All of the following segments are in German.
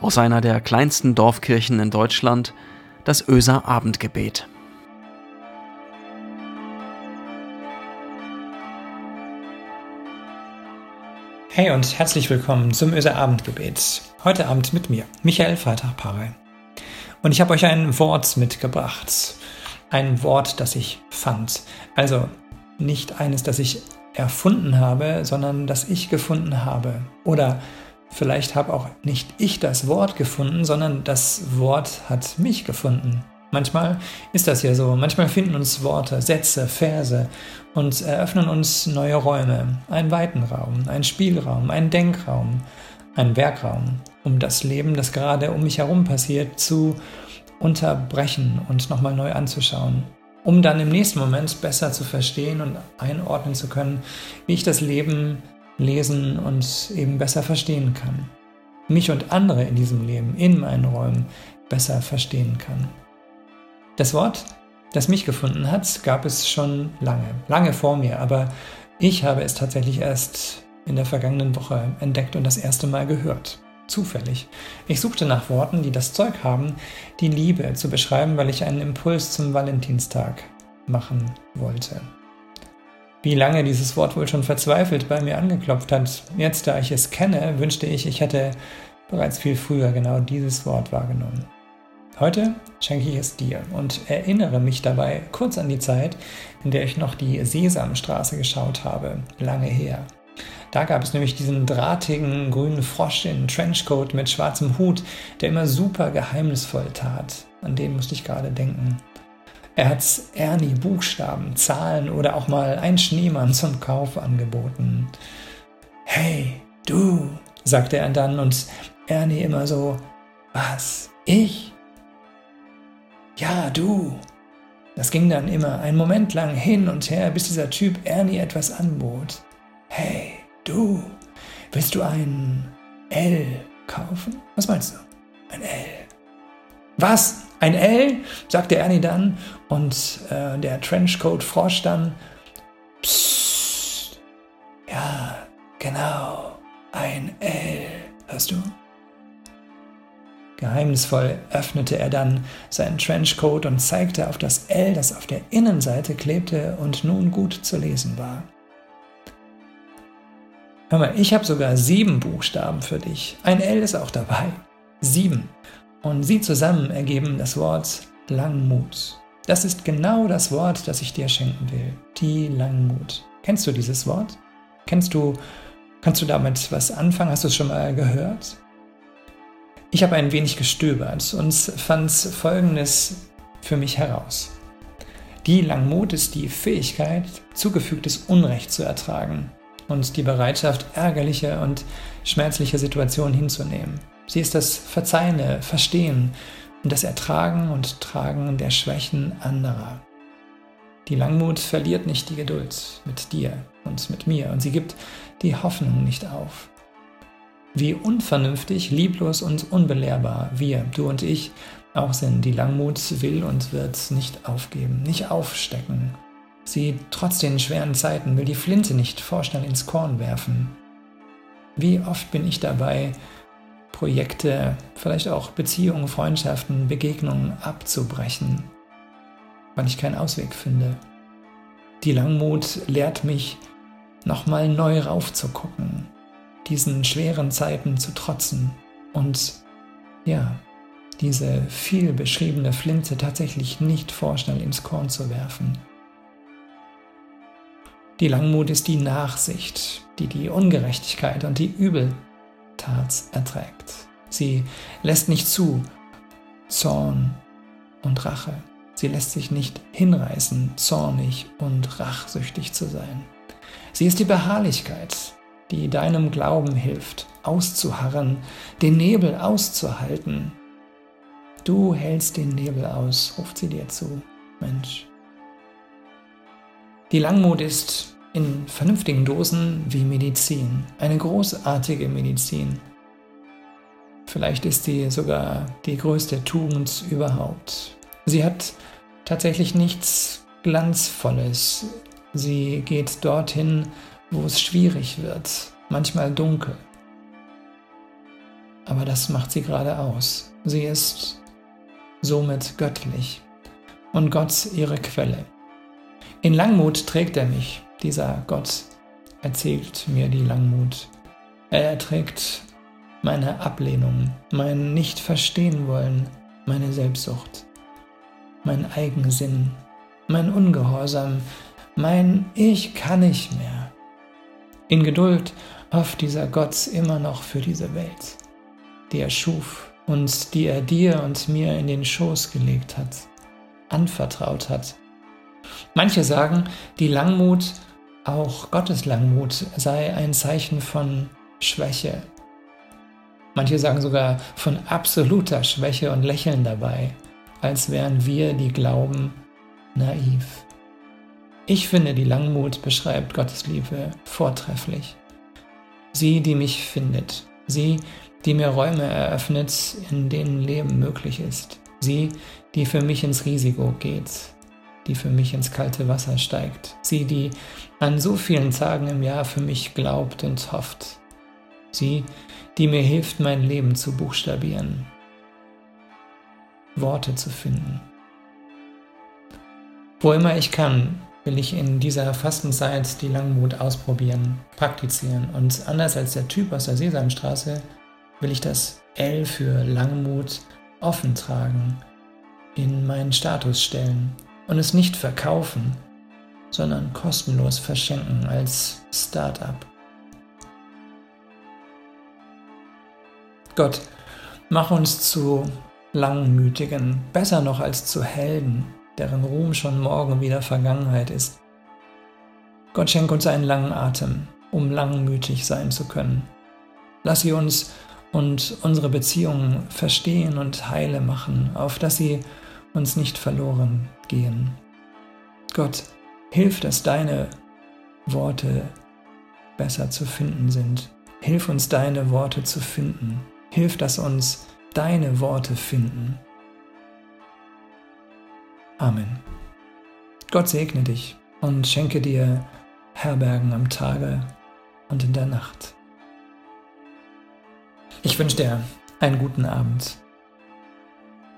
aus einer der kleinsten Dorfkirchen in Deutschland, das Öser Abendgebet. Hey und herzlich willkommen zum Öser Abendgebet. Heute Abend mit mir, Michael Freitag-Pare. Und ich habe euch ein Wort mitgebracht. Ein Wort, das ich fand. Also nicht eines, das ich erfunden habe, sondern das ich gefunden habe. Oder vielleicht habe auch nicht ich das Wort gefunden, sondern das Wort hat mich gefunden. Manchmal ist das ja so. Manchmal finden uns Worte, Sätze, Verse und eröffnen uns neue Räume, einen weiten Raum, einen Spielraum, einen Denkraum, einen Werkraum, um das Leben, das gerade um mich herum passiert, zu unterbrechen und nochmal neu anzuschauen, um dann im nächsten Moment besser zu verstehen und einordnen zu können, wie ich das Leben lesen und eben besser verstehen kann. Mich und andere in diesem Leben, in meinen Räumen besser verstehen kann. Das Wort, das mich gefunden hat, gab es schon lange, lange vor mir, aber ich habe es tatsächlich erst in der vergangenen Woche entdeckt und das erste Mal gehört. Zufällig. Ich suchte nach Worten, die das Zeug haben, die Liebe zu beschreiben, weil ich einen Impuls zum Valentinstag machen wollte. Wie lange dieses Wort wohl schon verzweifelt bei mir angeklopft hat, jetzt da ich es kenne, wünschte ich, ich hätte bereits viel früher genau dieses Wort wahrgenommen. Heute schenke ich es dir und erinnere mich dabei kurz an die Zeit, in der ich noch die Sesamstraße geschaut habe, lange her. Da gab es nämlich diesen drahtigen grünen Frosch in Trenchcoat mit schwarzem Hut, der immer super geheimnisvoll tat. An den musste ich gerade denken. Er hat Ernie Buchstaben, Zahlen oder auch mal einen Schneemann zum Kauf angeboten. Hey, du, sagte er dann und Ernie immer so, was, ich? Ja, du. Das ging dann immer einen Moment lang hin und her, bis dieser Typ Ernie etwas anbot. Hey, du, willst du ein L kaufen? Was meinst du? Ein L. Was? Ein L? sagte Ernie dann und äh, der Trenchcoat Frosch dann. Psst. Ja, genau. Ein L. Hörst du? Geheimnisvoll öffnete er dann seinen Trenchcoat und zeigte auf das L, das auf der Innenseite klebte und nun gut zu lesen war. Hör mal, ich habe sogar sieben Buchstaben für dich. Ein L ist auch dabei. Sieben. Und sie zusammen ergeben das Wort Langmut. Das ist genau das Wort, das ich dir schenken will. Die Langmut. Kennst du dieses Wort? Kennst du, kannst du damit was anfangen? Hast du es schon mal gehört? Ich habe ein wenig gestöbert und fand Folgendes für mich heraus. Die Langmut ist die Fähigkeit, zugefügtes Unrecht zu ertragen und die Bereitschaft, ärgerliche und schmerzliche Situationen hinzunehmen. Sie ist das verzeihende Verstehen und das Ertragen und Tragen der Schwächen anderer. Die Langmut verliert nicht die Geduld mit dir und mit mir und sie gibt die Hoffnung nicht auf wie unvernünftig, lieblos und unbelehrbar wir, du und ich, auch sind. Die Langmut will und wird nicht aufgeben, nicht aufstecken. Sie trotz den schweren Zeiten will die Flinte nicht vorschnell ins Korn werfen. Wie oft bin ich dabei, Projekte, vielleicht auch Beziehungen, Freundschaften, Begegnungen abzubrechen, weil ich keinen Ausweg finde. Die Langmut lehrt mich, nochmal neu raufzugucken, diesen schweren Zeiten zu trotzen und ja, diese viel beschriebene Flinte tatsächlich nicht vorschnell ins Korn zu werfen. Die Langmut ist die Nachsicht, die die Ungerechtigkeit und die Übeltat erträgt. Sie lässt nicht zu Zorn und Rache. Sie lässt sich nicht hinreißen, zornig und rachsüchtig zu sein. Sie ist die Beharrlichkeit, die deinem Glauben hilft, auszuharren, den Nebel auszuhalten. Du hältst den Nebel aus, ruft sie dir zu, Mensch. Die Langmut ist in vernünftigen Dosen wie Medizin, eine großartige Medizin. Vielleicht ist sie sogar die größte Tugend überhaupt. Sie hat tatsächlich nichts Glanzvolles. Sie geht dorthin, wo es schwierig wird, manchmal dunkel. Aber das macht sie gerade aus. Sie ist somit göttlich und Gott ihre Quelle. In Langmut trägt er mich, dieser Gott erzählt mir die Langmut. Er erträgt meine Ablehnung, mein Nicht-Verstehen wollen, meine Selbstsucht, mein Eigensinn, mein Ungehorsam, mein Ich kann nicht mehr. In Geduld hofft dieser Gott immer noch für diese Welt, die er schuf und die er dir und mir in den Schoß gelegt hat, anvertraut hat. Manche sagen, die Langmut, auch Gottes Langmut, sei ein Zeichen von Schwäche. Manche sagen sogar von absoluter Schwäche und lächeln dabei, als wären wir, die glauben, naiv. Ich finde, die Langmut beschreibt Gottes Liebe vortrefflich. Sie, die mich findet. Sie, die mir Räume eröffnet, in denen Leben möglich ist. Sie, die für mich ins Risiko geht, die für mich ins kalte Wasser steigt. Sie, die an so vielen Tagen im Jahr für mich glaubt und hofft. Sie, die mir hilft, mein Leben zu buchstabieren, Worte zu finden. Wo immer ich kann, will ich in dieser Fastenzeit die Langmut ausprobieren, praktizieren. Und anders als der Typ aus der Sesamstraße will ich das L für Langmut offen tragen, in meinen Status stellen und es nicht verkaufen, sondern kostenlos verschenken als Start-up. Gott, mach uns zu Langmütigen, besser noch als zu Helden, deren Ruhm schon morgen wieder Vergangenheit ist. Gott schenk uns einen langen Atem, um langmütig sein zu können. Lass sie uns und unsere Beziehungen verstehen und heile machen, auf dass sie uns nicht verloren gehen. Gott, hilf, dass deine Worte besser zu finden sind. Hilf uns, deine Worte zu finden. Hilf, dass uns deine Worte finden. Amen. Gott segne dich und schenke dir Herbergen am Tage und in der Nacht. Ich wünsche dir einen guten Abend.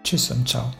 Tschüss und ciao.